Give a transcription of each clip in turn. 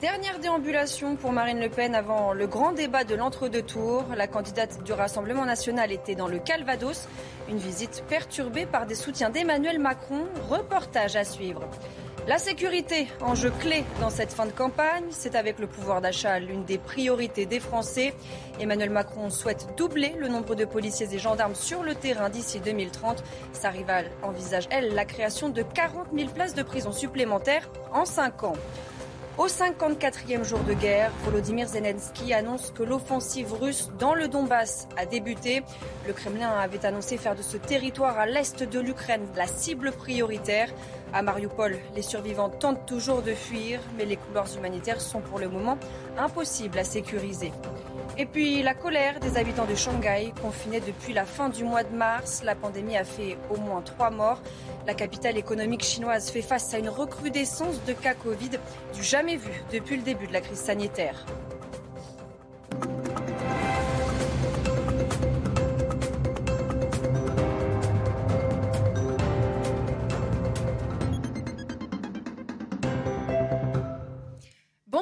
Dernière déambulation pour Marine Le Pen avant le grand débat de l'entre-deux tours. La candidate du Rassemblement national était dans le Calvados. Une visite perturbée par des soutiens d'Emmanuel Macron. Reportage à suivre. La sécurité, enjeu clé dans cette fin de campagne, c'est avec le pouvoir d'achat l'une des priorités des Français. Emmanuel Macron souhaite doubler le nombre de policiers et gendarmes sur le terrain d'ici 2030. Sa rivale envisage, elle, la création de 40 000 places de prison supplémentaires en 5 ans. Au 54e jour de guerre, Volodymyr Zelensky annonce que l'offensive russe dans le Donbass a débuté. Le Kremlin avait annoncé faire de ce territoire à l'est de l'Ukraine la cible prioritaire. À Mariupol, les survivants tentent toujours de fuir, mais les couloirs humanitaires sont pour le moment impossibles à sécuriser. Et puis la colère des habitants de Shanghai, confinés depuis la fin du mois de mars. La pandémie a fait au moins trois morts. La capitale économique chinoise fait face à une recrudescence de cas Covid du jamais vu depuis le début de la crise sanitaire.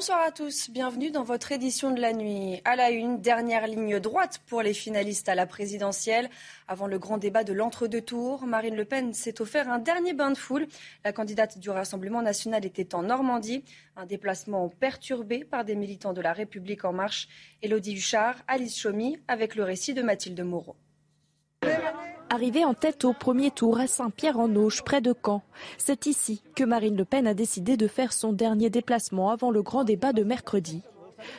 Bonsoir à tous, bienvenue dans votre édition de la nuit. À la une, dernière ligne droite pour les finalistes à la présidentielle. Avant le grand débat de l'entre-deux tours, Marine Le Pen s'est offert un dernier bain de foule. La candidate du Rassemblement national était en Normandie. Un déplacement perturbé par des militants de la République en marche. Élodie Huchard, Alice Chaumy, avec le récit de Mathilde Moreau. Arrivée en tête au premier tour à Saint-Pierre-en-Auge, près de Caen, c'est ici que Marine Le Pen a décidé de faire son dernier déplacement avant le grand débat de mercredi.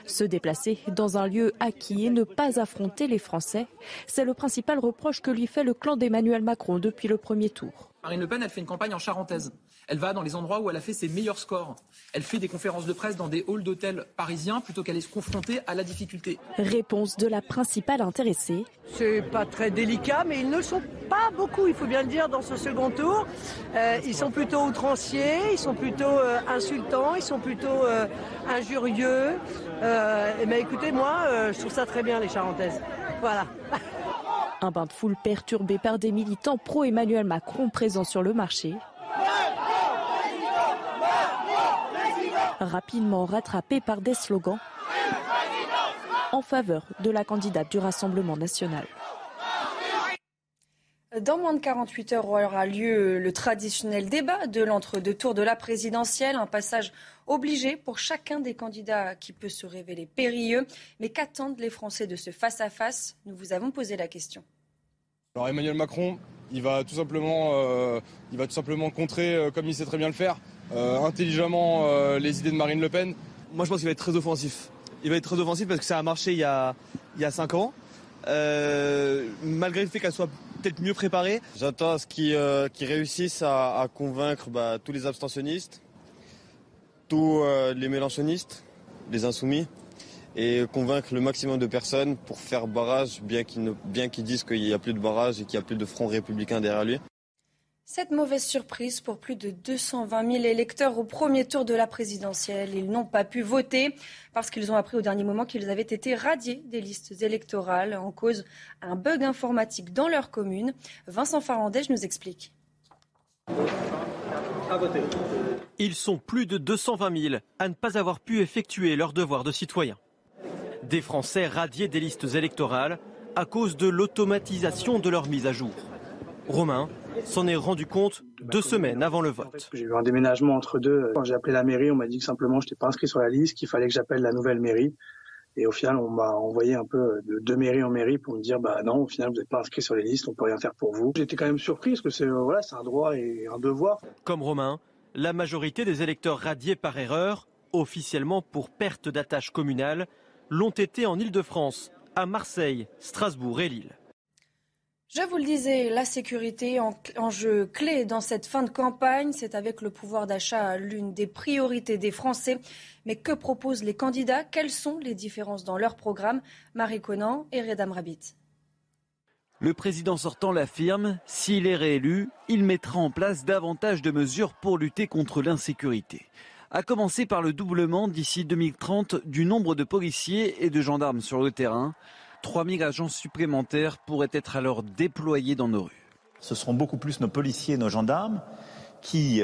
Se déplacer dans un lieu acquis et ne pas affronter les Français, c'est le principal reproche que lui fait le clan d'Emmanuel Macron depuis le premier tour. Marine Le Pen, elle fait une campagne en charentaise. Elle va dans les endroits où elle a fait ses meilleurs scores. Elle fait des conférences de presse dans des halls d'hôtels parisiens plutôt qu'aller se confronter à la difficulté. Réponse de la principale intéressée. C'est pas très délicat, mais ils ne sont pas beaucoup, il faut bien le dire, dans ce second tour. Euh, ils sont plutôt outranciers, ils sont plutôt euh, insultants, ils sont plutôt euh, injurieux. et ben, écoutez, moi, je trouve ça très bien, les Charentaises. Voilà. Un bain de foule perturbé par des militants pro-Emmanuel Macron présents sur le marché. Rapidement rattrapé par des slogans en faveur de la candidate du Rassemblement national. Dans moins de 48 heures aura lieu le traditionnel débat de l'entre-deux tours de la présidentielle, un passage obligé pour chacun des candidats qui peut se révéler périlleux. Mais qu'attendent les Français de ce face-à-face? Nous vous avons posé la question. Alors Emmanuel Macron, il va tout simplement, euh, il va tout simplement contrer, euh, comme il sait très bien le faire, euh, intelligemment les idées de Marine Le Pen. Moi je pense qu'il va être très offensif. Il va être très offensif parce que ça a marché il y a, il y a 5 ans. malgré le fait qu'elle soit peut-être mieux préparée. J'attends à ce qu'ils réussissent à, convaincre bah, tous les abstentionnistes, tous les mélanchonistes, les insoumis et convaincre le maximum de personnes pour faire barrage, bien qu'ils disent qu'il n'y a plus de barrage et qu'il n'y a plus de front républicain derrière lui. Cette mauvaise surprise pour plus de 220 000 électeurs au premier tour de la présidentielle. Ils n'ont pas pu voter parce qu'ils ont appris au dernier moment qu'ils avaient été radiés des listes électorales en cause un bug informatique dans leur commune. Vincent Farandège nous explique. Ils sont plus de 220 000 à ne pas avoir pu effectuer leur devoir de citoyen. Des Français radiés des listes électorales à cause de l'automatisation de leur mise à jour. Romain s'en est rendu compte deux semaines avant le vote. J'ai eu un déménagement entre deux. Quand j'ai appelé la mairie, on m'a dit que simplement je n'étais pas inscrit sur la liste, qu'il fallait que j'appelle la nouvelle mairie. Et au final, on m'a envoyé un peu de, de mairie en mairie pour me dire, bah non, au final, vous n'êtes pas inscrit sur les listes, on peut rien faire pour vous. J'étais quand même surpris parce que c'est euh, voilà, c'est un droit et un devoir. Comme Romain, la majorité des électeurs radiés par erreur, officiellement pour perte d'attache communale, l'ont été en Ile-de-France, à Marseille, Strasbourg et Lille. Je vous le disais, la sécurité en, jeu clé dans cette fin de campagne, c'est avec le pouvoir d'achat l'une des priorités des Français. Mais que proposent les candidats? Quelles sont les différences dans leur programme? Marie Conan et Redam Rabbit. Le président sortant l'affirme, s'il est réélu, il mettra en place davantage de mesures pour lutter contre l'insécurité. À commencer par le doublement d'ici 2030 du nombre de policiers et de gendarmes sur le terrain. 3000 agents supplémentaires pourraient être alors déployés dans nos rues. Ce seront beaucoup plus nos policiers et nos gendarmes qui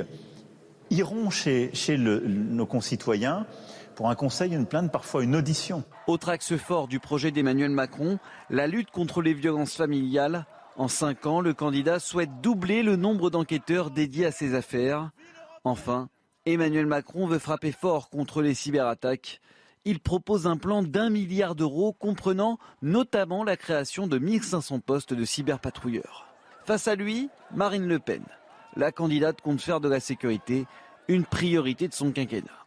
iront chez, nos concitoyens pour un conseil, une plainte, parfois une audition. Autre axe fort du projet d'Emmanuel Macron, la lutte contre les violences familiales. En cinq ans, le candidat souhaite doubler le nombre d'enquêteurs dédiés à ces affaires. Enfin, Emmanuel Macron veut frapper fort contre les cyberattaques il propose un plan d'un milliard d'euros comprenant notamment la création de 1500 postes de cyberpatrouilleurs. Face à lui, Marine Le Pen. La candidate compte faire de la sécurité une priorité de son quinquennat.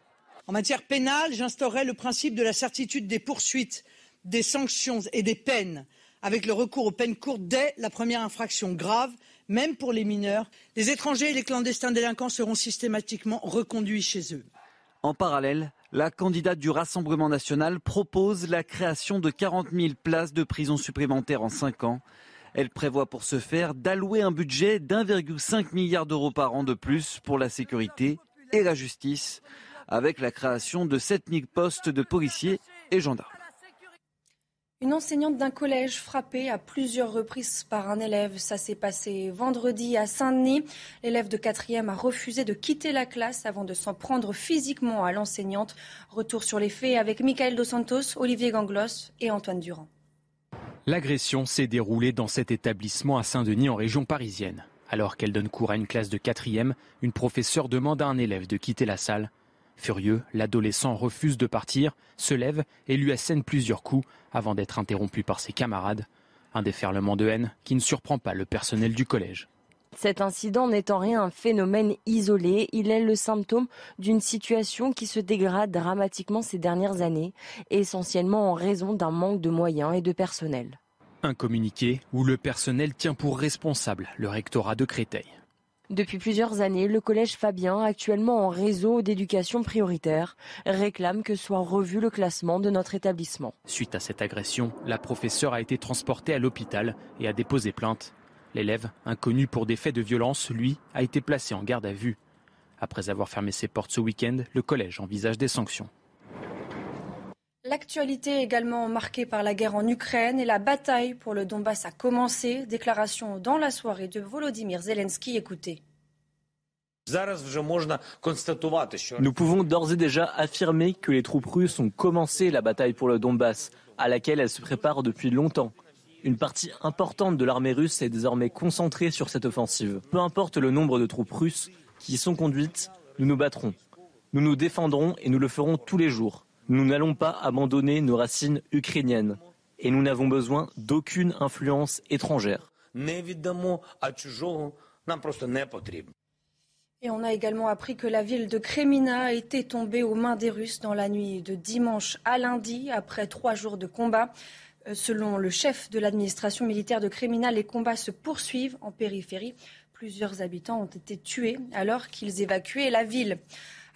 En matière pénale, j'instaurerai le principe de la certitude des poursuites, des sanctions et des peines, avec le recours aux peines courtes dès la première infraction grave, même pour les mineurs. Les étrangers et les clandestins délinquants seront systématiquement reconduits chez eux. En parallèle, la candidate du Rassemblement national propose la création de 40 000 places de prison supplémentaires en 5 ans. Elle prévoit pour ce faire d'allouer un budget d'1,5 milliard d'euros par an de plus pour la sécurité et la justice, avec la création de 7 000 postes de policiers et gendarmes. Une enseignante d'un collège frappée à plusieurs reprises par un élève. Ça s'est passé vendredi à Saint-Denis. L'élève de quatrième a refusé de quitter la classe avant de s'en prendre physiquement à l'enseignante. Retour sur les faits avec Michael Dos Santos, Olivier Ganglos et Antoine Durand. L'agression s'est déroulée dans cet établissement à Saint-Denis en région parisienne. Alors qu'elle donne cours à une classe de quatrième, une professeure demande à un élève de quitter la salle. Furieux, l'adolescent refuse de partir, se lève et lui assène plusieurs coups avant d'être interrompu par ses camarades. Un déferlement de haine qui ne surprend pas le personnel du collège. Cet incident n'est en rien un phénomène isolé, il est le symptôme d'une situation qui se dégrade dramatiquement ces dernières années, essentiellement en raison d'un manque de moyens et de personnel. Un communiqué où le personnel tient pour responsable le rectorat de Créteil. Depuis plusieurs années, le collège Fabien, actuellement en réseau d'éducation prioritaire, réclame que soit revu le classement de notre établissement. Suite à cette agression, la professeure a été transportée à l'hôpital et a déposé plainte. L'élève, inconnu pour des faits de violence, lui, a été placé en garde à vue. Après avoir fermé ses portes ce week-end, le collège envisage des sanctions. L'actualité est également marquée par la guerre en Ukraine et la bataille pour le Donbass a commencé. Déclaration dans la soirée de Volodymyr Zelensky. Écoutez. Nous pouvons d'ores et déjà affirmer que les troupes russes ont commencé la bataille pour le Donbass, à laquelle elles se préparent depuis longtemps. Une partie importante de l'armée russe est désormais concentrée sur cette offensive. Peu importe le nombre de troupes russes qui y sont conduites, nous nous battrons. Nous nous défendrons et nous le ferons tous les jours. Nous n'allons pas abandonner nos racines ukrainiennes et nous n'avons besoin d'aucune influence étrangère. Et on a également appris que la ville de Kremina a été tombée aux mains des Russes dans la nuit de dimanche à lundi, après trois jours de combat. Euh, selon le chef de l'administration militaire de Kremina, les combats se poursuivent en périphérie. Plusieurs habitants ont été tués alors qu'ils évacuaient la ville.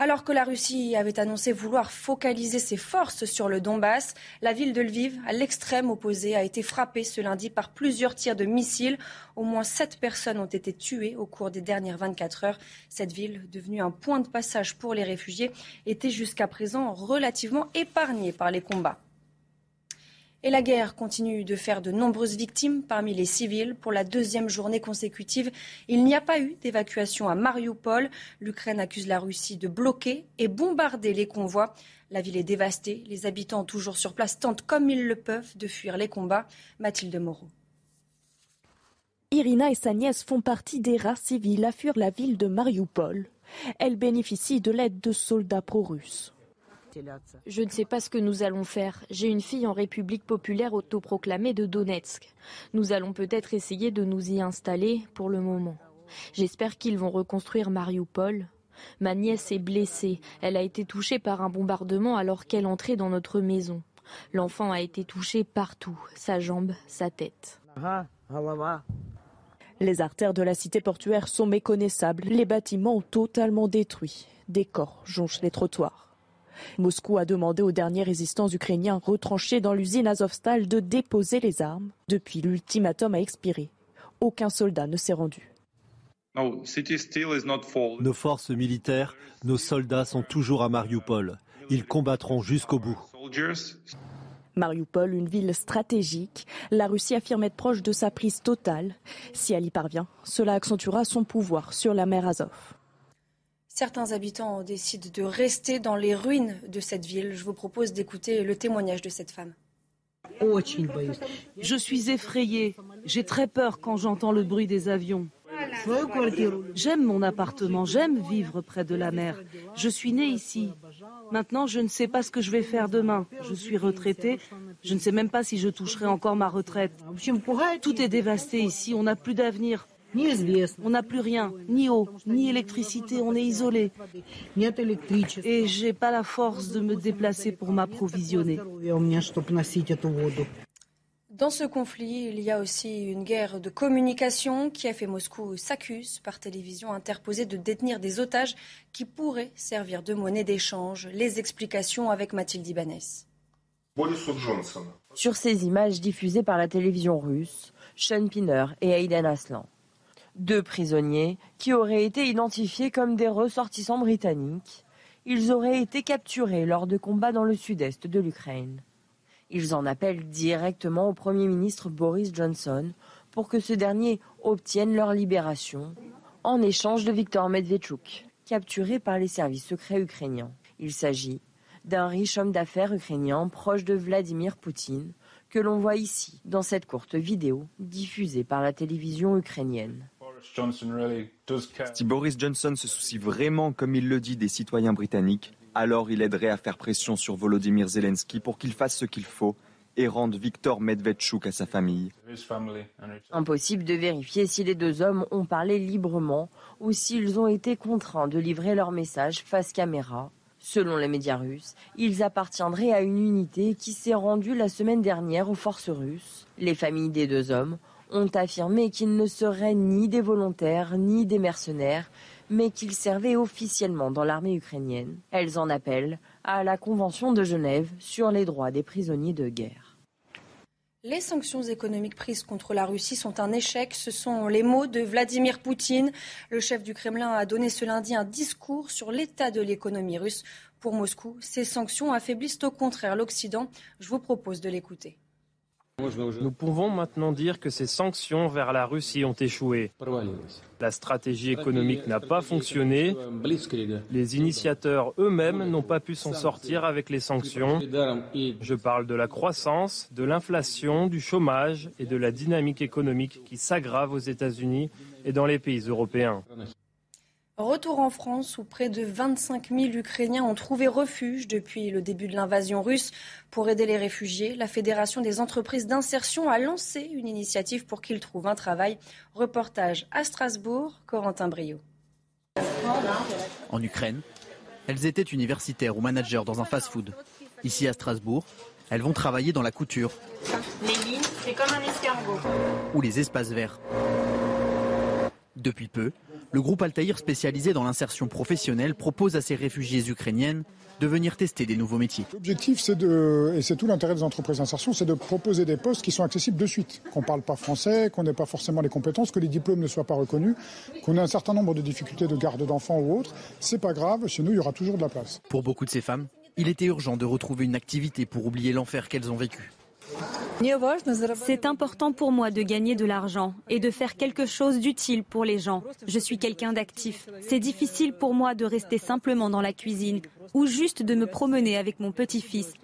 Alors que la Russie avait annoncé vouloir focaliser ses forces sur le Donbass, la ville de Lviv, à l'extrême opposé, a été frappée ce lundi par plusieurs tirs de missiles. Au moins sept personnes ont été tuées au cours des dernières 24 heures. Cette ville, devenue un point de passage pour les réfugiés, était jusqu'à présent relativement épargnée par les combats. Et la guerre continue de faire de nombreuses victimes parmi les civils. Pour la deuxième journée consécutive, il n'y a pas eu d'évacuation à Mariupol. L'Ukraine accuse la Russie de bloquer et bombarder les convois. La ville est dévastée. Les habitants toujours sur place tentent comme ils le peuvent de fuir les combats. Mathilde Moreau. Irina et sa nièce font partie des rares civils à fuir la ville de Mariupol. Elles bénéficient de l'aide de soldats pro-russes. Je ne sais pas ce que nous allons faire. J'ai une fille en République populaire autoproclamée de Donetsk. Nous allons peut-être essayer de nous y installer pour le moment. J'espère qu'ils vont reconstruire Mariupol. Ma nièce est blessée. Elle a été touchée par un bombardement alors qu'elle entrait dans notre maison. L'enfant a été touché partout, sa jambe, sa tête. Les artères de la cité portuaire sont méconnaissables, les bâtiments totalement détruits, des corps jonchent les trottoirs. Moscou a demandé aux derniers résistants ukrainiens retranchés dans l'usine Azovstal de déposer les armes. Depuis, l'ultimatum a expiré. Aucun soldat ne s'est rendu. Nos forces militaires, nos soldats sont toujours à Mariupol. Ils combattront jusqu'au bout. Mariupol, une ville stratégique, la Russie affirme être proche de sa prise totale. Si elle y parvient, cela accentuera son pouvoir sur la mer Azov. Certains habitants décident de rester dans les ruines de cette ville. Je vous propose d'écouter le témoignage de cette femme. Je suis effrayée. J'ai très peur quand j'entends le bruit des avions. J'aime mon appartement, j'aime vivre près de la mer. Je suis née ici. Maintenant, je ne sais pas ce que je vais faire demain. Je suis retraitée. Je ne sais même pas si je toucherai encore ma retraite. Tout est dévasté ici. On n'a plus d'avenir. On n'a plus rien, ni eau, ni électricité, on est isolé. Et j'ai pas la force de me déplacer pour m'approvisionner. Dans ce conflit, il y a aussi une guerre de communication. qui a fait Moscou s'accuse par télévision interposée de détenir des otages qui pourraient servir de monnaie d'échange. Les explications avec Mathilde Ibanez. Sur ces images diffusées par la télévision russe, Sean Pinner et Aiden Aslan. Deux prisonniers qui auraient été identifiés comme des ressortissants britanniques. Ils auraient été capturés lors de combats dans le sud-est de l'Ukraine. Ils en appellent directement au Premier ministre Boris Johnson pour que ce dernier obtienne leur libération en échange de Viktor Medvedchuk, capturé par les services secrets ukrainiens. Il s'agit d'un riche homme d'affaires ukrainien proche de Vladimir Poutine que l'on voit ici dans cette courte vidéo diffusée par la télévision ukrainienne. Si Boris Johnson se soucie vraiment, comme il le dit, des citoyens britanniques, alors il aiderait à faire pression sur Volodymyr Zelensky pour qu'il fasse ce qu'il faut et rende Viktor Medvedchuk à sa famille. Impossible de vérifier si les deux hommes ont parlé librement ou s'ils ont été contraints de livrer leur message face caméra. Selon les médias russes, ils appartiendraient à une unité qui s'est rendue la semaine dernière aux forces russes. Les familles des deux hommes ont affirmé qu'ils ne seraient ni des volontaires ni des mercenaires, mais qu'ils servaient officiellement dans l'armée ukrainienne. Elles en appellent à la Convention de Genève sur les droits des prisonniers de guerre. Les sanctions économiques prises contre la Russie sont un échec. Ce sont les mots de Vladimir Poutine. Le chef du Kremlin a donné ce lundi un discours sur l'état de l'économie russe. Pour Moscou, ces sanctions affaiblissent au contraire l'Occident. Je vous propose de l'écouter. Nous pouvons maintenant dire que ces sanctions vers la Russie ont échoué. La stratégie économique n'a pas fonctionné. Les initiateurs eux-mêmes n'ont pas pu s'en sortir avec les sanctions. Je parle de la croissance, de l'inflation, du chômage et de la dynamique économique qui s'aggrave aux États-Unis et dans les pays européens. Retour en France où près de 25 000 Ukrainiens ont trouvé refuge depuis le début de l'invasion russe. Pour aider les réfugiés, la Fédération des entreprises d'insertion a lancé une initiative pour qu'ils trouvent un travail. Reportage à Strasbourg, Corentin Brio. En Ukraine, elles étaient universitaires ou managers dans un fast-food. Ici à Strasbourg, elles vont travailler dans la couture. Les lignes, c'est comme un escargot. Ou les espaces verts. Depuis peu, le groupe Altaïr spécialisé dans l'insertion professionnelle propose à ces réfugiées ukrainiennes de venir tester des nouveaux métiers. L'objectif, c'est de, et c'est tout l'intérêt des entreprises d'insertion, c'est de proposer des postes qui sont accessibles de suite, qu'on ne parle pas français, qu'on n'ait pas forcément les compétences, que les diplômes ne soient pas reconnus, qu'on ait un certain nombre de difficultés de garde d'enfants ou autres. C'est pas grave, chez nous, il y aura toujours de la place. Pour beaucoup de ces femmes, il était urgent de retrouver une activité pour oublier l'enfer qu'elles ont vécu. C'est important pour moi de gagner de l'argent et de faire quelque chose d'utile pour les gens. Je suis quelqu'un d'actif. C'est difficile pour moi de rester simplement dans la cuisine ou juste de me promener avec mon petit-fils.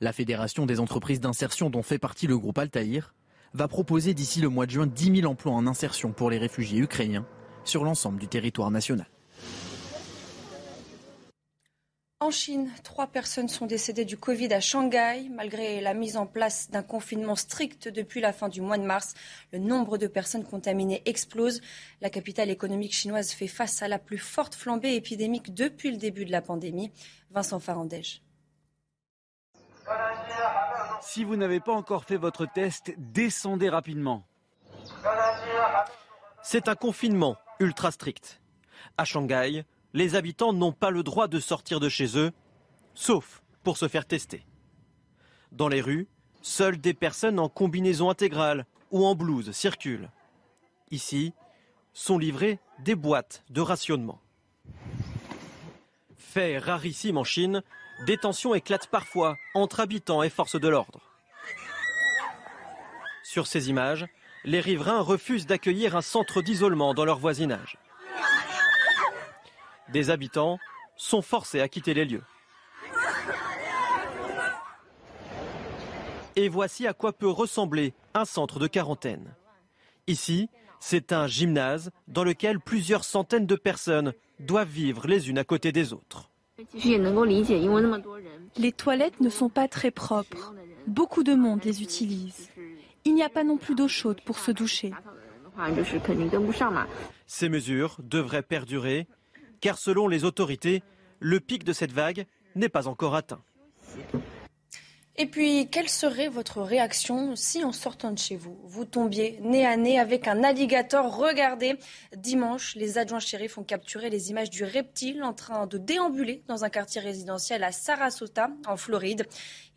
La Fédération des entreprises d'insertion dont fait partie le groupe Altaïr va proposer d'ici le mois de juin 10 000 emplois en insertion pour les réfugiés ukrainiens sur l'ensemble du territoire national. En Chine, trois personnes sont décédées du Covid à Shanghai. Malgré la mise en place d'un confinement strict depuis la fin du mois de mars, le nombre de personnes contaminées explose. La capitale économique chinoise fait face à la plus forte flambée épidémique depuis le début de la pandémie. Vincent Farandège. Si vous n'avez pas encore fait votre test, descendez rapidement. C'est un confinement ultra strict. À Shanghai, les habitants n'ont pas le droit de sortir de chez eux, sauf pour se faire tester. Dans les rues, seules des personnes en combinaison intégrale ou en blouse circulent. Ici, sont livrées des boîtes de rationnement. Fait rarissime en Chine, des tensions éclatent parfois entre habitants et forces de l'ordre. Sur ces images, les riverains refusent d'accueillir un centre d'isolement dans leur voisinage. Des habitants sont forcés à quitter les lieux. Et voici à quoi peut ressembler un centre de quarantaine. Ici, c'est un gymnase dans lequel plusieurs centaines de personnes doivent vivre les unes à côté des autres. Les toilettes ne sont pas très propres. Beaucoup de monde les utilise. Il n'y a pas non plus d'eau chaude pour se doucher. Ces mesures devraient perdurer car selon les autorités, le pic de cette vague n'est pas encore atteint. Et puis, quelle serait votre réaction si en sortant de chez vous, vous tombiez nez à nez avec un alligator Regardez, dimanche, les adjoints shérifs ont capturé les images du reptile en train de déambuler dans un quartier résidentiel à Sarasota, en Floride.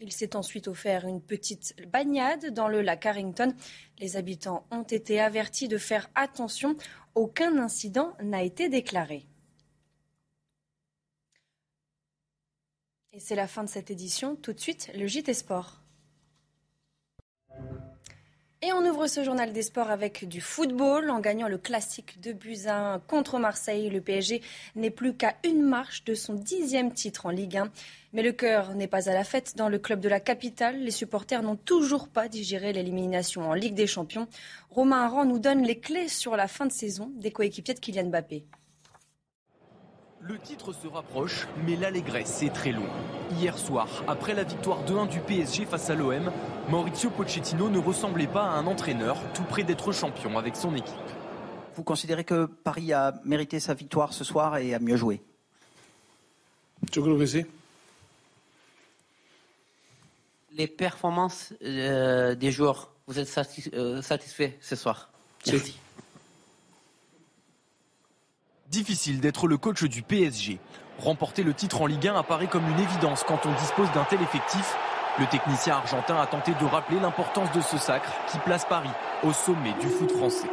Il s'est ensuite offert une petite bagnade dans le lac Harrington. Les habitants ont été avertis de faire attention. Aucun incident n'a été déclaré. Et c'est la fin de cette édition. Tout de suite, le JT Sport. Et on ouvre ce journal des sports avec du football. En gagnant le classique de Buzyn contre Marseille, le PSG n'est plus qu'à une marche de son dixième titre en Ligue 1. Mais le cœur n'est pas à la fête dans le club de la capitale. Les supporters n'ont toujours pas digéré l'élimination en Ligue des Champions. Romain Aran nous donne les clés sur la fin de saison des coéquipiers de Kylian Mbappé. Le titre se rapproche, mais l'allégresse est très loin. Hier soir, après la victoire 2-1 du PSG face à l'OM, Maurizio Pochettino ne ressemblait pas à un entraîneur tout près d'être champion avec son équipe. Vous considérez que Paris a mérité sa victoire ce soir et a mieux joué? Je crois que si. Les performances euh, des joueurs, vous êtes euh, satisfait ce soir? Merci. Difficile d'être le coach du PSG. Remporter le titre en Ligue 1 apparaît comme une évidence quand on dispose d'un tel effectif. Le technicien argentin a tenté de rappeler l'importance de ce sacre qui place Paris au sommet du foot français.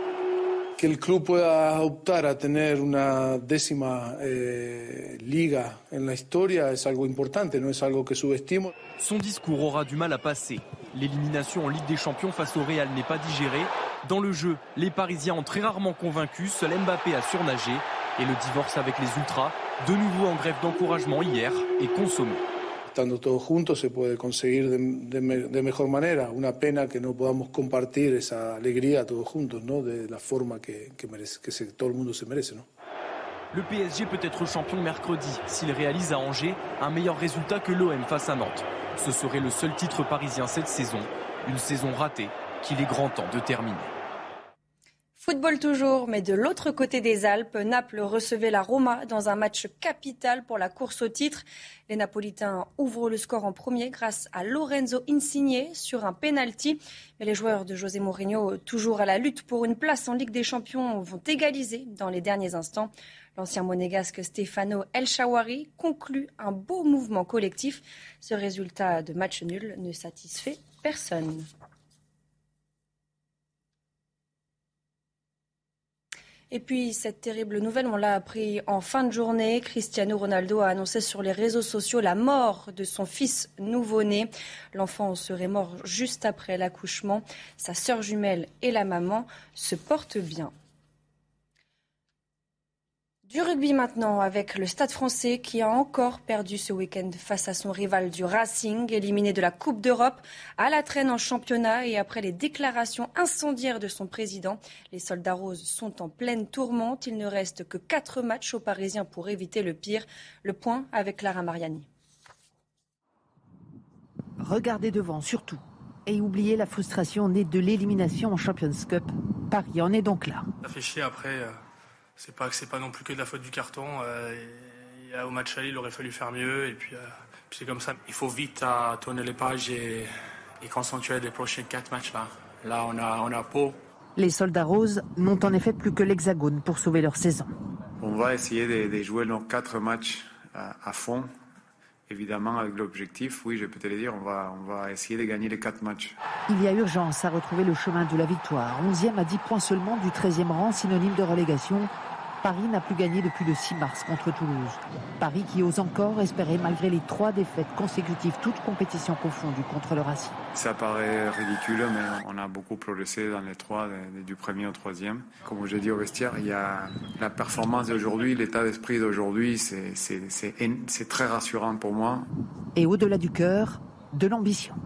Que el club pueda optar a tener una décima eh, liga en la historia es algo importante, no es algo que subestimo. Son discours aura du mal à passer. L'élimination en Ligue des Champions face au Real n'est pas digérée. Dans le jeu, les Parisiens ont très rarement convaincu, seul Mbappé a surnagé. Et le divorce avec les Ultras, de nouveau en grève d'encouragement hier, est consommé. Estando todos juntos se puede conseguir de, de, de, mejor manera. Una pena que no podamos compartir esa alegría todos juntos, ¿no? De la forma que, que, merece, que se, todo el mundo se merece, ¿no? Le PSG peut être champion mercredi s'il réalise à Angers un meilleur résultat que l'OM face à Nantes. Ce serait le seul titre parisien cette saison, une saison ratée qu'il est grand temps de terminer. Football toujours, mais de l'autre côté des Alpes, Naples recevait la Roma dans un match capital pour la course au titre. Les Napolitains ouvrent le score en premier grâce à Lorenzo Insigne sur un penalty. Mais les joueurs de José Mourinho, toujours à la lutte pour une place en Ligue des Champions, vont égaliser dans les derniers instants. L'ancien monégasque Stefano El Shawari conclut un beau mouvement collectif. Ce résultat de match nul ne satisfait personne. Et puis, cette terrible nouvelle, on l'a appris en fin de journée. Cristiano Ronaldo a annoncé sur les réseaux sociaux la mort de son fils nouveau-né. L'enfant serait mort juste après l'accouchement. Sa sœur jumelle et la maman se portent bien. Du rugby maintenant avec le Stade français qui a encore perdu ce week-end face à son rival du Racing, éliminé de la Coupe d'Europe, à la traîne en championnat et après les déclarations incendiaires de son président. Les soldats roses sont en pleine tourmente. Il ne reste que quatre matchs aux Parisiens pour éviter le pire. Le point avec Clara Mariani. Regardez devant surtout et oubliez la frustration née de l'élimination en Champions Cup. Paris en est donc là. Ça fait chier après. Euh c'est pas c'est pas non plus que de la faute du carton. Euh, et, au match aller, il aurait fallu faire mieux. Et puis, euh, puis c'est comme ça. Il faut vite à tourner les pages et, et concentrer les prochains quatre matchs là. Là, on a, on a Pau. Les soldats roses n'ont en effet plus que l'hexagone pour sauver leur saison. On va essayer de, jouer nos quatre matchs à, fond. Évidemment, avec l'objectif, oui, je peux te le dire, on va, on va essayer de gagner les quatre matchs. Il y a urgence à retrouver le chemin de la victoire. 11e à 10 points seulement du 13e rang, synonyme de relégation. Paris n'a plus gagné depuis le 6 mars contre Toulouse. Paris qui ose encore espérer malgré les trois défaites consécutives, toutes compétitions confondues contre le Racing. Ça paraît ridicule, mais on a beaucoup progressé dans les trois, du premier au troisième. Comme je dit au vestiaire, il y a la performance d'aujourd'hui, l'état d'esprit d'aujourd'hui, c'est très rassurant pour moi. Et au-delà du cœur, de l'ambition.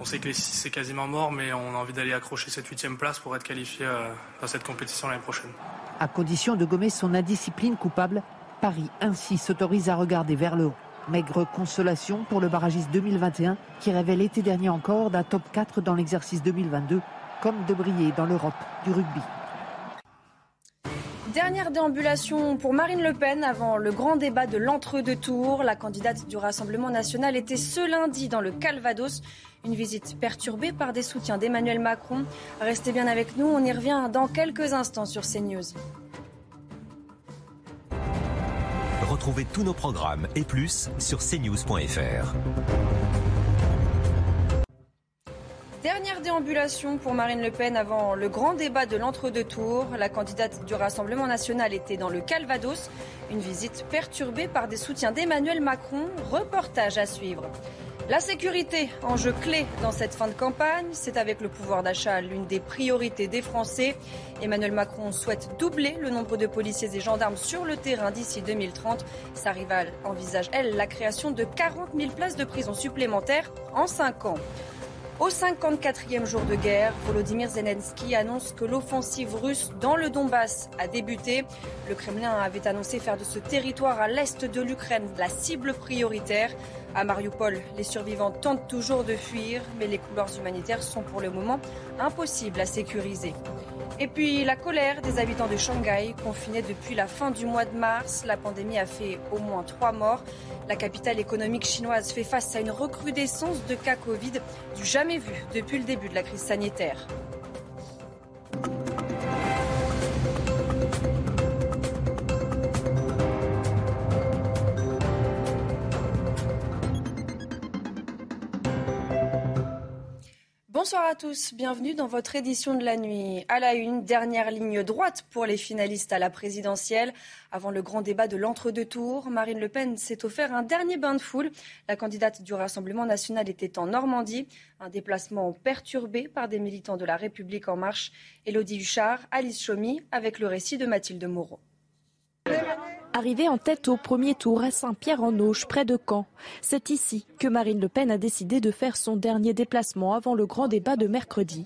On sait que c'est quasiment mort, mais on a envie d'aller accrocher cette huitième place pour être qualifié euh, dans cette compétition l'année prochaine. À condition de gommer son indiscipline coupable, Paris ainsi s'autorise à regarder vers le haut. Maigre consolation pour le barragiste 2021 qui rêvait l'été dernier encore d'un top 4 dans l'exercice 2022, comme de briller dans l'Europe du rugby. Dernière déambulation pour Marine Le Pen avant le grand débat de l'entre-deux tours. La candidate du Rassemblement national était ce lundi dans le Calvados. Une visite perturbée par des soutiens d'Emmanuel Macron. Restez bien avec nous, on y revient dans quelques instants sur CNews. Retrouvez tous nos programmes et plus sur cnews.fr. Dernière déambulation pour Marine Le Pen avant le grand débat de l'entre-deux tours. La candidate du Rassemblement national était dans le Calvados. Une visite perturbée par des soutiens d'Emmanuel Macron. Reportage à suivre. La sécurité, enjeu clé dans cette fin de campagne, c'est avec le pouvoir d'achat l'une des priorités des Français. Emmanuel Macron souhaite doubler le nombre de policiers et gendarmes sur le terrain d'ici 2030. Sa rivale envisage, elle, la création de 40 000 places de prison supplémentaires en 5 ans. Au 54e jour de guerre, Volodymyr Zelensky annonce que l'offensive russe dans le Donbass a débuté. Le Kremlin avait annoncé faire de ce territoire à l'est de l'Ukraine la cible prioritaire. À Mariupol, les survivants tentent toujours de fuir, mais les couloirs humanitaires sont pour le moment impossibles à sécuriser. Et puis la colère des habitants de Shanghai, confinés depuis la fin du mois de mars. La pandémie a fait au moins trois morts. La capitale économique chinoise fait face à une recrudescence de cas Covid du jamais vu depuis le début de la crise sanitaire. Bonsoir à tous, bienvenue dans votre édition de la nuit. À la une, dernière ligne droite pour les finalistes à la présidentielle. Avant le grand débat de l'entre-deux tours, Marine Le Pen s'est offert un dernier bain de foule. La candidate du Rassemblement national était en Normandie. Un déplacement perturbé par des militants de la République en marche. Élodie Huchard, Alice Chaumy, avec le récit de Mathilde Moreau. Arrivée en tête au premier tour à Saint-Pierre-en-Auge, près de Caen, c'est ici que Marine Le Pen a décidé de faire son dernier déplacement avant le grand débat de mercredi.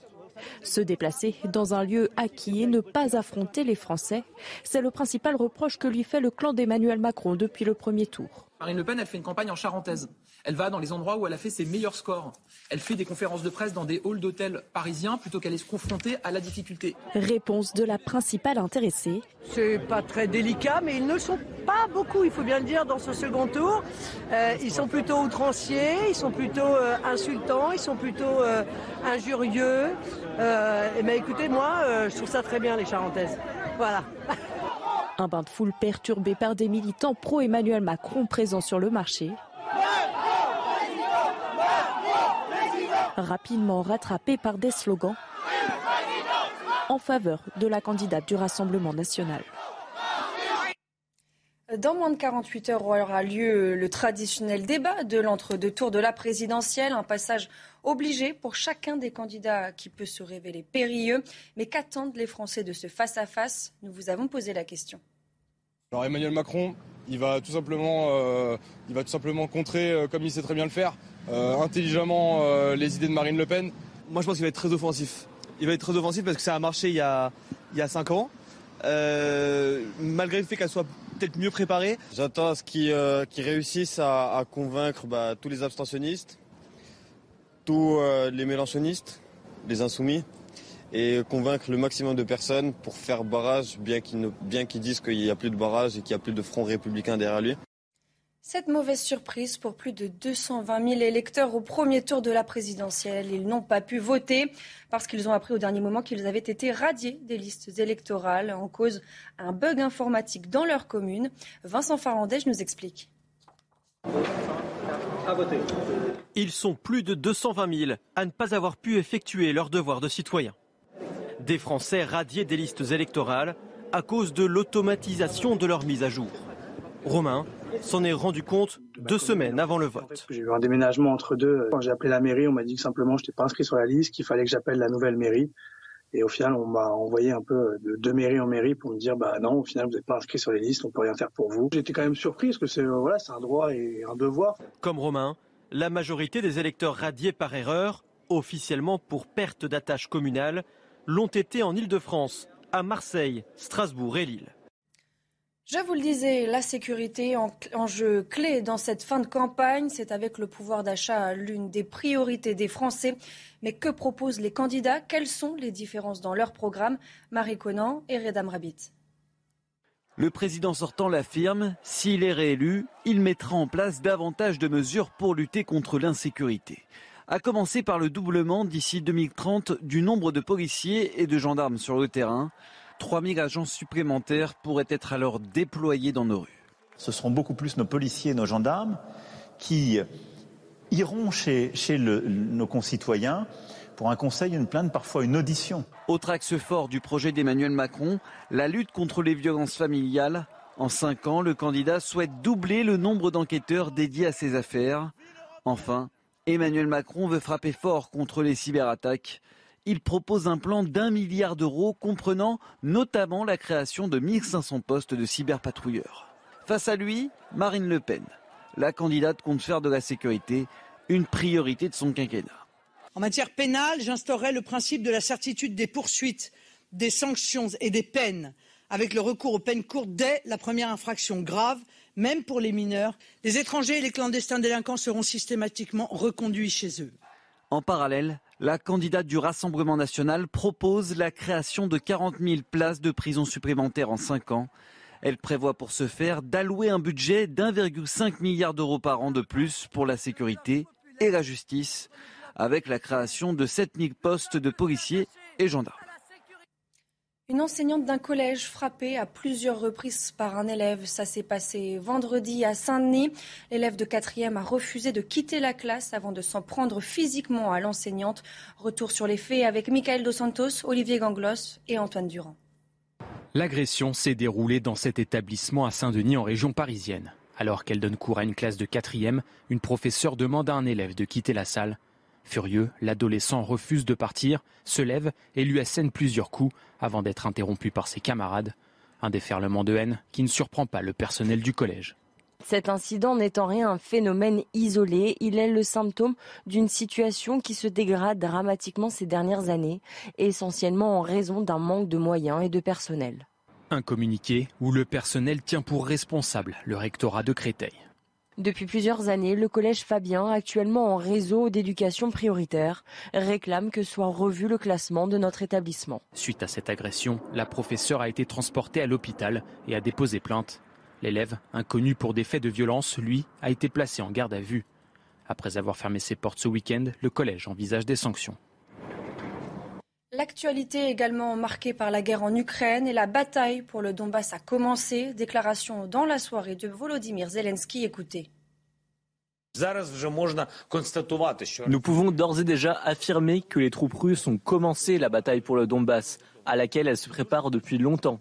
Se déplacer dans un lieu acquis et ne pas affronter les Français, c'est le principal reproche que lui fait le clan d'Emmanuel Macron depuis le premier tour. Marine Le Pen, elle fait une campagne en charentaise. Elle va dans les endroits où elle a fait ses meilleurs scores. Elle fait des conférences de presse dans des halls d'hôtels parisiens plutôt qu'elle est confrontée à la difficulté. Réponse de la principale intéressée. C'est pas très délicat, mais ils ne sont pas beaucoup, il faut bien le dire, dans ce second tour. Euh, ils sont plutôt outranciers, ils sont plutôt euh, insultants, ils sont plutôt euh, injurieux. et ben écoutez, moi, je trouve ça très bien, les Charentaises. Voilà. Un bain de foule perturbé par des militants pro-Emmanuel Macron présents sur le marché. Rapidement rattrapé par des slogans en faveur de la candidate du Rassemblement national. Dans moins de 48 heures aura lieu le traditionnel débat de l'entre-deux tours de la présidentielle, un passage obligé pour chacun des candidats qui peut se révéler périlleux. Mais qu'attendent les Français de ce face-à-face? Nous vous avons posé la question. Alors Emmanuel Macron, il va tout simplement, euh, il va tout simplement contrer, euh, comme il sait très bien le faire, euh, intelligemment les idées de Marine Le Pen. Moi je pense qu'il va être très offensif. Il va être très offensif parce que ça a marché il y a, il y a 5 ans. malgré le fait qu'elle soit J'attends à ce qu'ils euh, réussissent à, convaincre bah, tous les abstentionnistes, tous euh, les mélanchonistes, les insoumis, et convaincre le maximum de personnes pour faire barrage, bien qu'ils disent qu'il n'y a plus de barrage et qu'il n'y a plus de front républicain derrière lui. Cette mauvaise surprise pour plus de 220 000 électeurs au premier tour de la présidentielle. Ils n'ont pas pu voter parce qu'ils ont appris au dernier moment qu'ils avaient été radiés des listes électorales en cause un bug informatique dans leur commune. Vincent Farandège nous explique. Ils sont plus de 220 000 à ne pas avoir pu effectuer leur devoir de citoyen. Des Français radiés des listes électorales à cause de l'automatisation de leur mise à jour. Romain s'en est rendu compte deux semaines avant le vote. J'ai eu un déménagement entre deux. Quand j'ai appelé la mairie, on m'a dit que simplement je n'étais pas inscrit sur la liste, qu'il fallait que j'appelle la nouvelle mairie. Et au final, on m'a envoyé un peu de, de, mairie en mairie pour me dire bah non, au final, vous n'êtes pas inscrit sur les listes, on peut rien faire pour vous. J'étais quand même surpris parce que c'est voilà, c'est un droit et un devoir. Comme Romain, la majorité des électeurs radiés par erreur, officiellement pour perte d'attache communale, l'ont été en Ile-de-France, à Marseille, Strasbourg et Lille. Je vous le disais, la sécurité en, enjeu clé dans cette fin de campagne, c'est avec le pouvoir d'achat l'une des priorités des Français. Mais que proposent les candidats? Quelles sont les différences dans leur programme? Marie Conan et Redam Rabbit. Le président sortant l'affirme, s'il est réélu, il mettra en place davantage de mesures pour lutter contre l'insécurité. À commencer par le doublement d'ici 2030 du nombre de policiers et de gendarmes sur le terrain. 3000 agents supplémentaires pourraient être alors déployés dans nos rues. Ce seront beaucoup plus nos policiers et nos gendarmes qui iront chez, chez le, nos concitoyens pour un conseil, une plainte, parfois une audition. Autre axe fort du projet d'Emmanuel Macron, la lutte contre les violences familiales. En cinq ans, le candidat souhaite doubler le nombre d'enquêteurs dédiés à ces affaires. Enfin, Emmanuel Macron veut frapper fort contre les cyberattaques il propose un plan d'un milliard d'euros comprenant notamment la création de 1500 postes de cyberpatrouilleurs. Face à lui, Marine Le Pen. La candidate compte faire de la sécurité une priorité de son quinquennat. En matière pénale, j'instaurerai le principe de la certitude des poursuites, des sanctions et des peines, avec le recours aux peines courtes dès la première infraction grave, même pour les mineurs. Les étrangers et les clandestins délinquants seront systématiquement reconduits chez eux. En parallèle, la candidate du Rassemblement national propose la création de 40 000 places de prison supplémentaires en 5 ans. Elle prévoit pour ce faire d'allouer un budget d'1,5 milliard d'euros par an de plus pour la sécurité et la justice, avec la création de 7 000 postes de policiers et gendarmes. Une enseignante d'un collège frappée à plusieurs reprises par un élève. Ça s'est passé vendredi à Saint-Denis. L'élève de quatrième a refusé de quitter la classe avant de s'en prendre physiquement à l'enseignante. Retour sur les faits avec Michael Dos Santos, Olivier Ganglos et Antoine Durand. L'agression s'est déroulée dans cet établissement à Saint-Denis en région parisienne. Alors qu'elle donne cours à une classe de quatrième, une professeure demande à un élève de quitter la salle. Furieux, l'adolescent refuse de partir, se lève et lui assène plusieurs coups avant d'être interrompu par ses camarades. Un déferlement de haine qui ne surprend pas le personnel du collège. Cet incident n'est en rien un phénomène isolé, il est le symptôme d'une situation qui se dégrade dramatiquement ces dernières années, essentiellement en raison d'un manque de moyens et de personnel. Un communiqué où le personnel tient pour responsable le rectorat de Créteil. Depuis plusieurs années, le collège Fabien, actuellement en réseau d'éducation prioritaire, réclame que soit revu le classement de notre établissement. Suite à cette agression, la professeure a été transportée à l'hôpital et a déposé plainte. L'élève, inconnu pour des faits de violence, lui, a été placé en garde à vue. Après avoir fermé ses portes ce week-end, le collège envisage des sanctions. L'actualité est également marquée par la guerre en Ukraine et la bataille pour le Donbass a commencé. Déclaration dans la soirée de Volodymyr Zelensky. Écoutez. Nous pouvons d'ores et déjà affirmer que les troupes russes ont commencé la bataille pour le Donbass, à laquelle elles se préparent depuis longtemps.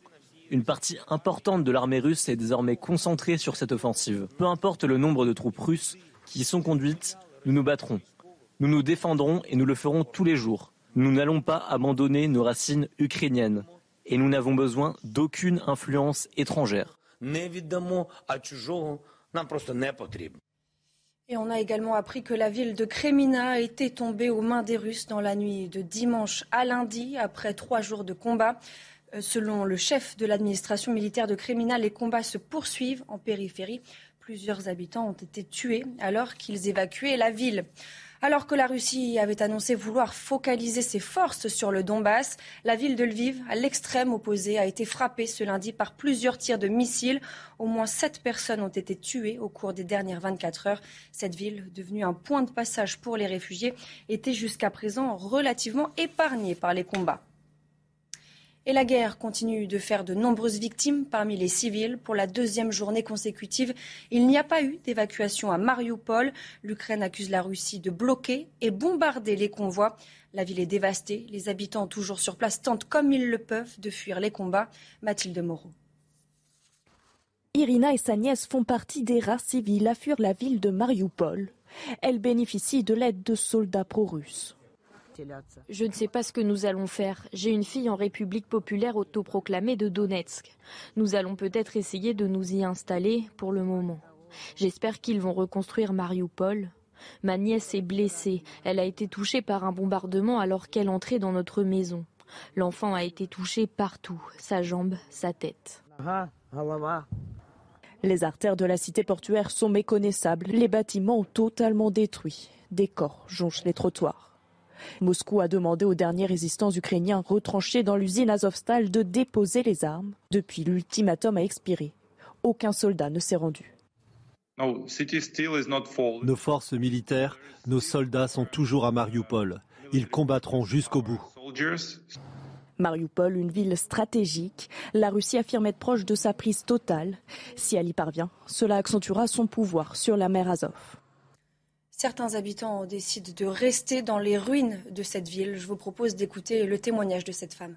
Une partie importante de l'armée russe est désormais concentrée sur cette offensive. Peu importe le nombre de troupes russes qui y sont conduites, nous nous battrons. Nous nous défendrons et nous le ferons tous les jours. Nous n'allons pas abandonner nos racines ukrainiennes et nous n'avons besoin d'aucune influence étrangère. Et on a également appris que la ville de Kremina était tombée aux mains des Russes dans la nuit de dimanche à lundi, après trois jours de combat. Euh, selon le chef de l'administration militaire de Kremina, les combats se poursuivent en périphérie. Plusieurs habitants ont été tués alors qu'ils évacuaient la ville. Alors que la Russie avait annoncé vouloir focaliser ses forces sur le Donbass, la ville de Lviv, à l'extrême opposé, a été frappée ce lundi par plusieurs tirs de missiles. Au moins sept personnes ont été tuées au cours des dernières 24 heures. Cette ville, devenue un point de passage pour les réfugiés, était jusqu'à présent relativement épargnée par les combats. Et la guerre continue de faire de nombreuses victimes parmi les civils. Pour la deuxième journée consécutive, il n'y a pas eu d'évacuation à Mariupol. L'Ukraine accuse la Russie de bloquer et bombarder les convois. La ville est dévastée. Les habitants toujours sur place tentent comme ils le peuvent de fuir les combats. Mathilde Moreau. Irina et sa nièce font partie des rares civils à fuir la ville de Mariupol. Elles bénéficient de l'aide de soldats pro-russes. Je ne sais pas ce que nous allons faire. J'ai une fille en République populaire autoproclamée de Donetsk. Nous allons peut-être essayer de nous y installer pour le moment. J'espère qu'ils vont reconstruire Mariupol. Ma nièce est blessée. Elle a été touchée par un bombardement alors qu'elle entrait dans notre maison. L'enfant a été touché partout, sa jambe, sa tête. Les artères de la cité portuaire sont méconnaissables. Les bâtiments totalement détruits. Des corps jonchent les trottoirs. Moscou a demandé aux derniers résistants ukrainiens retranchés dans l'usine Azovstal de déposer les armes. Depuis, l'ultimatum a expiré. Aucun soldat ne s'est rendu. Nos forces militaires, nos soldats sont toujours à Mariupol. Ils combattront jusqu'au bout. Mariupol, une ville stratégique, la Russie affirme être proche de sa prise totale. Si elle y parvient, cela accentuera son pouvoir sur la mer Azov. Certains habitants décident de rester dans les ruines de cette ville. Je vous propose d'écouter le témoignage de cette femme.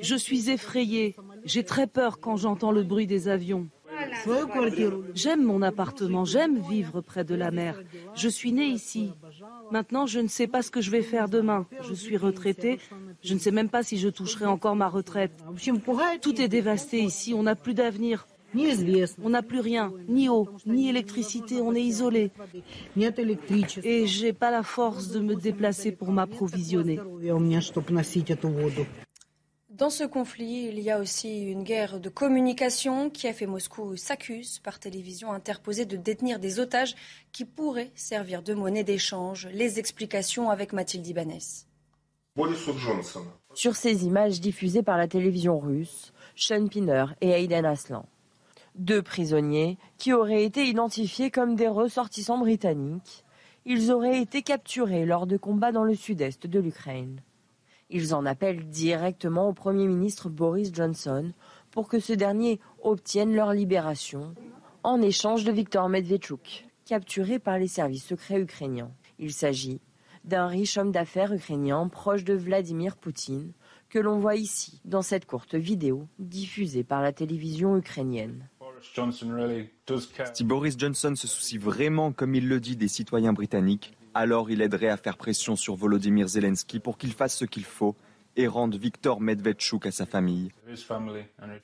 Je suis effrayée. J'ai très peur quand j'entends le bruit des avions. J'aime mon appartement, j'aime vivre près de la mer. Je suis née ici. Maintenant, je ne sais pas ce que je vais faire demain. Je suis retraitée. Je ne sais même pas si je toucherai encore ma retraite. Tout est dévasté ici. On n'a plus d'avenir. On n'a plus rien, ni eau, ni électricité, on est isolé. Et j'ai pas la force de me déplacer pour m'approvisionner. Dans ce conflit, il y a aussi une guerre de communication. qui a fait Moscou s'accuse par télévision interposée de détenir des otages qui pourraient servir de monnaie d'échange. Les explications avec Mathilde Ibanez. Sur ces images diffusées par la télévision russe, Sean Pinner et Aiden Aslan deux prisonniers qui auraient été identifiés comme des ressortissants britanniques. Ils auraient été capturés lors de combats dans le sud-est de l'Ukraine. Ils en appellent directement au Premier ministre Boris Johnson pour que ce dernier obtienne leur libération en échange de Viktor Medvedchuk, capturé par les services secrets ukrainiens. Il s'agit d'un riche homme d'affaires ukrainien proche de Vladimir Poutine que l'on voit ici dans cette courte vidéo diffusée par la télévision ukrainienne. Si Boris Johnson se soucie vraiment, comme il le dit, des citoyens britanniques, alors il aiderait à faire pression sur Volodymyr Zelensky pour qu'il fasse ce qu'il faut et rende Viktor Medvedchuk à sa famille.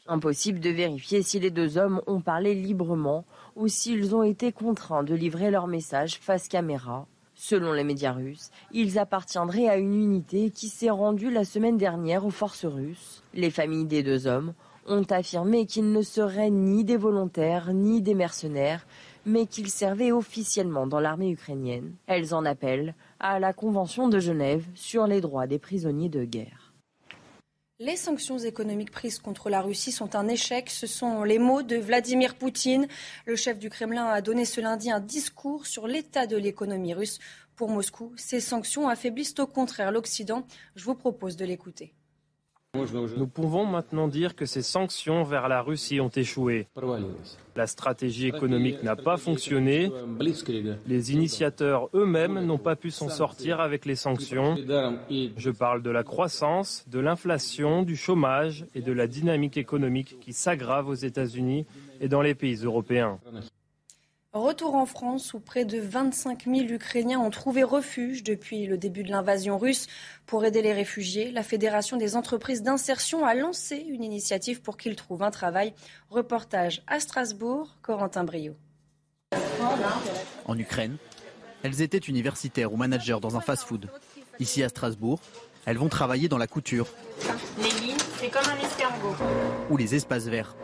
Impossible de vérifier si les deux hommes ont parlé librement ou s'ils ont été contraints de livrer leur message face caméra. Selon les médias russes, ils appartiendraient à une unité qui s'est rendue la semaine dernière aux forces russes. Les familles des deux hommes ont affirmé qu'ils ne seraient ni des volontaires ni des mercenaires, mais qu'ils servaient officiellement dans l'armée ukrainienne. Elles en appellent à la Convention de Genève sur les droits des prisonniers de guerre. Les sanctions économiques prises contre la Russie sont un échec. Ce sont les mots de Vladimir Poutine. Le chef du Kremlin a donné ce lundi un discours sur l'état de l'économie russe. Pour Moscou, ces sanctions affaiblissent au contraire l'Occident. Je vous propose de l'écouter. Nous pouvons maintenant dire que ces sanctions vers la Russie ont échoué. La stratégie économique n'a pas fonctionné. Les initiateurs eux-mêmes n'ont pas pu s'en sortir avec les sanctions. Je parle de la croissance, de l'inflation, du chômage et de la dynamique économique qui s'aggrave aux États-Unis et dans les pays européens. Retour en France où près de 25 000 Ukrainiens ont trouvé refuge depuis le début de l'invasion russe. Pour aider les réfugiés, la Fédération des entreprises d'insertion a lancé une initiative pour qu'ils trouvent un travail. Reportage à Strasbourg, Corentin Brio. En Ukraine, elles étaient universitaires ou managers dans un fast-food. Ici à Strasbourg, elles vont travailler dans la couture. Les lignes, c'est comme un escargot. Ou les espaces verts.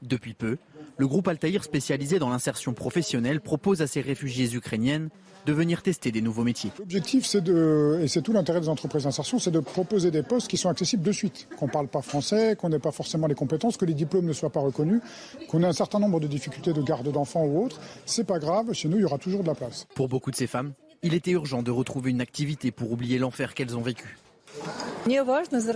Depuis peu, Le groupe Altaïr spécialisé dans l'insertion professionnelle propose à ces réfugiés ukrainiennes de venir tester des nouveaux métiers. L'objectif, c'est de, et c'est tout l'intérêt des entreprises d'insertion, c'est de proposer des postes qui sont accessibles de suite, qu'on ne parle pas français, qu'on n'ait pas forcément les compétences, que les diplômes ne soient pas reconnus, qu'on ait un certain nombre de difficultés de garde d'enfants ou autres. C'est pas grave, chez nous, il y aura toujours de la place. Pour beaucoup de ces femmes, il était urgent de retrouver une activité pour oublier l'enfer qu'elles ont vécu.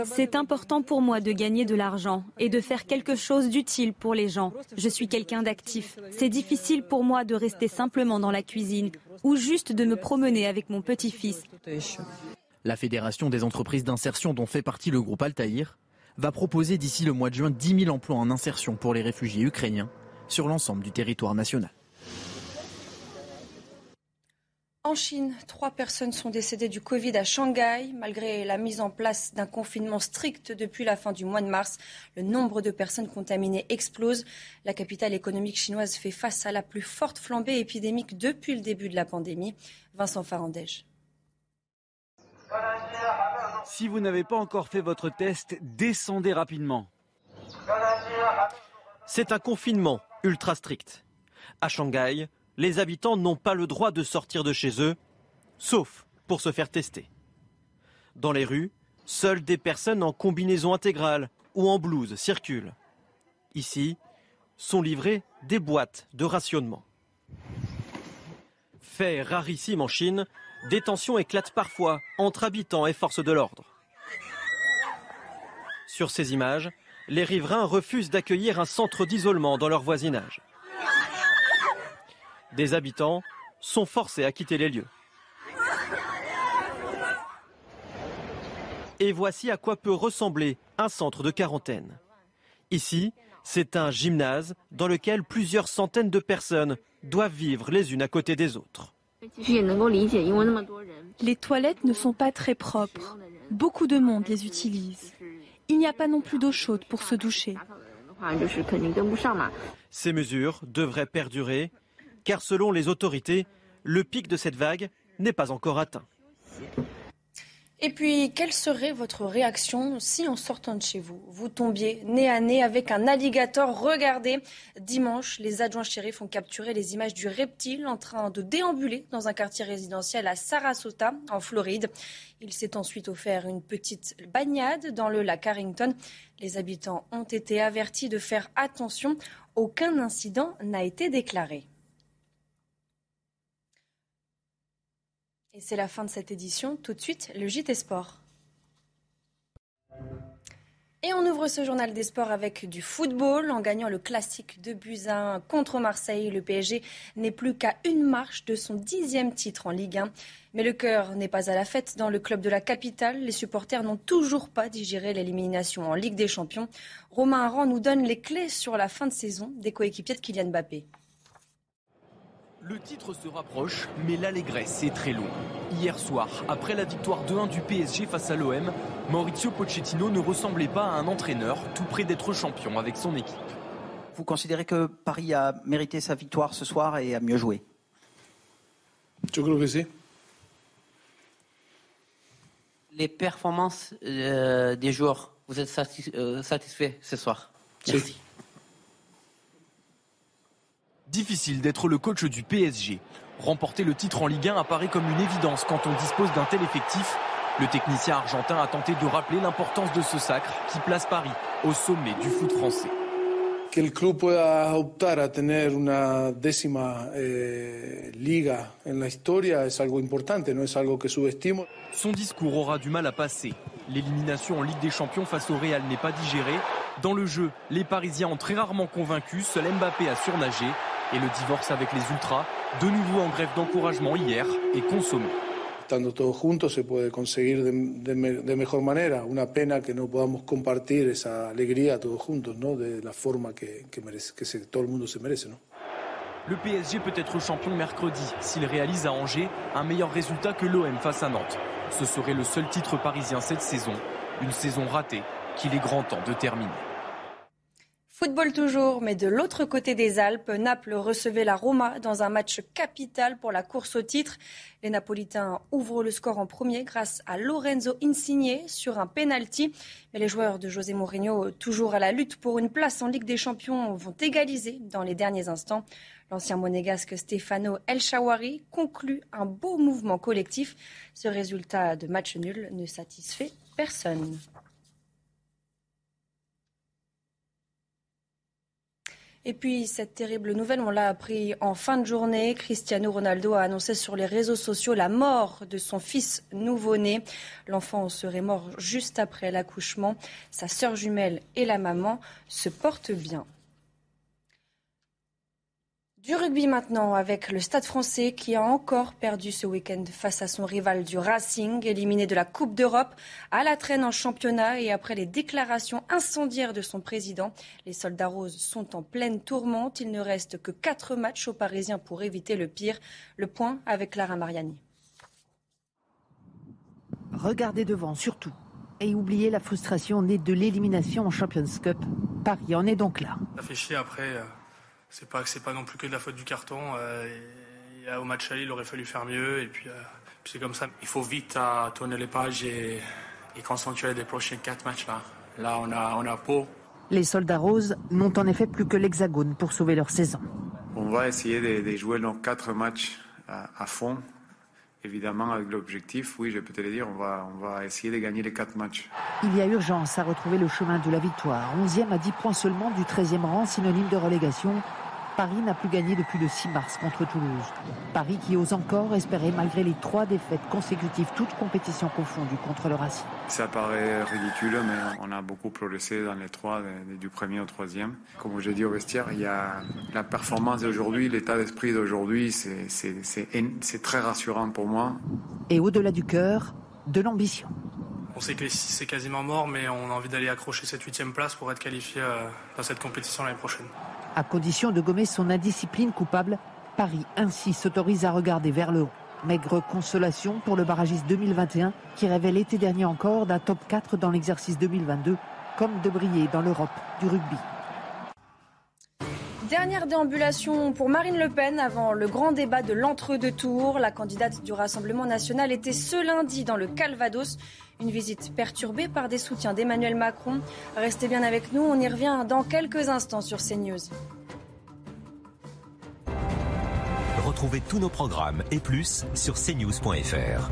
C'est important pour moi de gagner de l'argent et de faire quelque chose d'utile pour les gens. Je suis quelqu'un d'actif. C'est difficile pour moi de rester simplement dans la cuisine ou juste de me promener avec mon petit-fils. La Fédération des entreprises d'insertion dont fait partie le groupe Altaïr va proposer d'ici le mois de juin 10 000 emplois en insertion pour les réfugiés ukrainiens sur l'ensemble du territoire national. En Chine, trois personnes sont décédées du Covid à Shanghai. Malgré la mise en place d'un confinement strict depuis la fin du mois de mars, le nombre de personnes contaminées explose. La capitale économique chinoise fait face à la plus forte flambée épidémique depuis le début de la pandémie. Vincent Farandège. Si vous n'avez pas encore fait votre test, descendez rapidement. C'est un confinement ultra strict. À Shanghai, les habitants n'ont pas le droit de sortir de chez eux, sauf pour se faire tester. Dans les rues, seules des personnes en combinaison intégrale ou en blouse circulent. Ici, sont livrées des boîtes de rationnement. Fait rarissime en Chine, des tensions éclatent parfois entre habitants et forces de l'ordre. Sur ces images, les riverains refusent d'accueillir un centre d'isolement dans leur voisinage. Des habitants sont forcés à quitter les lieux. Et voici à quoi peut ressembler un centre de quarantaine. Ici, c'est un gymnase dans lequel plusieurs centaines de personnes doivent vivre les unes à côté des autres. Les toilettes ne sont pas très propres. Beaucoup de monde les utilise. Il n'y a pas non plus d'eau chaude pour se doucher. Ces mesures devraient perdurer car selon les autorités, le pic de cette vague n'est pas encore atteint. Et puis, quelle serait votre réaction si en sortant de chez vous, vous tombiez nez à nez avec un alligator Regardez, dimanche, les adjoints shérifs ont capturé les images du reptile en train de déambuler dans un quartier résidentiel à Sarasota, en Floride. Il s'est ensuite offert une petite bagnade dans le lac Carrington. Les habitants ont été avertis de faire attention. Aucun incident n'a été déclaré. Et c'est la fin de cette édition. Tout de suite, le JT Sport. Et on ouvre ce journal des sports avec du football. En gagnant le classique de Buzyn contre Marseille, le PSG n'est plus qu'à une marche de son dixième titre en Ligue 1. Mais le cœur n'est pas à la fête dans le club de la capitale. Les supporters n'ont toujours pas digéré l'élimination en Ligue des Champions. Romain Aran nous donne les clés sur la fin de saison des coéquipiers de Kylian Mbappé. Le titre se rapproche, mais l'allégresse est très loin. Hier soir, après la victoire 2-1 du PSG face à l'OM, Maurizio Pochettino ne ressemblait pas à un entraîneur tout près d'être champion avec son équipe. Vous considérez que Paris a mérité sa victoire ce soir et a mieux joué? Je crois que c'est. Les performances euh, des joueurs, vous êtes euh, satisfait ce soir? Merci. Difficile d'être le coach du PSG. Remporter le titre en Ligue 1 apparaît comme une évidence quand on dispose d'un tel effectif. Le technicien argentin a tenté de rappeler l'importance de ce sacre qui place Paris au sommet du foot français. Que club pueda optar a tener una décima eh, liga en la historia es algo importante, no es algo que subestimo. Son discours aura du mal à passer. L'élimination en Ligue des Champions face au Real n'est pas digérée. Dans le jeu, les Parisiens ont très rarement convaincu, seul Mbappé a surnagé. Et le divorce avec les Ultras, de nouveau en grève d'encouragement hier, est consommé. Estando todos juntos se puede conseguir de, de, de, mejor manera. Una pena que no podamos compartir esa alegría todos juntos, ¿no? De la forma que, que, merece, que se, todo el mundo se merece, ¿no? Le PSG peut être champion mercredi s'il réalise à Angers un meilleur résultat que l'OM face à Nantes. Ce serait le seul titre parisien cette saison, une saison ratée qu'il est grand temps de terminer. Football toujours, mais de l'autre côté des Alpes, Naples recevait la Roma dans un match capital pour la course au titre. Les Napolitains ouvrent le score en premier grâce à Lorenzo Insigne sur un penalty. Mais les joueurs de José Mourinho, toujours à la lutte pour une place en Ligue des Champions, vont égaliser dans les derniers instants. L'ancien monégasque Stefano El Shawari conclut un beau mouvement collectif. Ce résultat de match nul ne satisfait personne. Et puis, cette terrible nouvelle, on l'a appris en fin de journée. Cristiano Ronaldo a annoncé sur les réseaux sociaux la mort de son fils nouveau-né. L'enfant serait mort juste après l'accouchement. Sa sœur jumelle et la maman se portent bien. Du rugby maintenant avec le Stade français qui a encore perdu ce week-end face à son rival du Racing, éliminé de la Coupe d'Europe, à la traîne en championnat et après les déclarations incendiaires de son président. Les soldats roses sont en pleine tourmente. Il ne reste que quatre matchs aux Parisiens pour éviter le pire. Le point avec Lara Mariani. Regardez devant surtout et oubliez la frustration née de l'élimination en Champions Cup. Paris en est donc là. Ça fait chier après. Euh, c'est pas c'est pas non plus que de la faute du carton. Euh, au match aller, il aurait fallu faire mieux et puis, euh, c'est comme ça. Il faut vite à tourner les pages et, et concentrer les prochains quatre matchs là. Là, on a on a Pau. Les soldats roses n'ont en effet plus que l'hexagone pour sauver leur saison. On va essayer de, jouer nos quatre matchs à, fond. Évidemment, avec l'objectif, oui, je peux te le dire, on va, on va essayer de gagner les quatre matchs. Il y a urgence à retrouver le chemin de la victoire. 11e à 10 points seulement du 13e rang, synonyme de relégation. Paris n'a plus gagné depuis le 6 mars contre Toulouse. Paris qui ose encore espérer malgré les trois défaites consécutives, toutes compétitions confondues contre le Racing. Ça paraît ridicule, mais on a beaucoup progressé dans les trois, du premier au troisième. Comme je dis au vestiaire, il y a la performance d'aujourd'hui, l'état d'esprit d'aujourd'hui, c'est très rassurant pour moi. Et au-delà du cœur, de l'ambition. On sait que c'est quasiment mort, mais on a envie d'aller accrocher cette huitième place pour être qualifié euh, dans cette compétition l'année prochaine. À condition de gommer son indiscipline coupable, Paris ainsi s'autorise à regarder vers le haut. Maigre consolation pour le barragiste 2021 qui rêvait l'été dernier encore d'un top 4 dans l'exercice 2022, comme de briller dans l'Europe du rugby. Dernière déambulation pour Marine Le Pen avant le grand débat de l'entre-deux tours. La candidate du Rassemblement national était ce lundi dans le Calvados. Une visite perturbée par des soutiens d'Emmanuel Macron. Restez bien avec nous, on y revient dans quelques instants sur CNews. Retrouvez tous nos programmes et plus sur cnews.fr.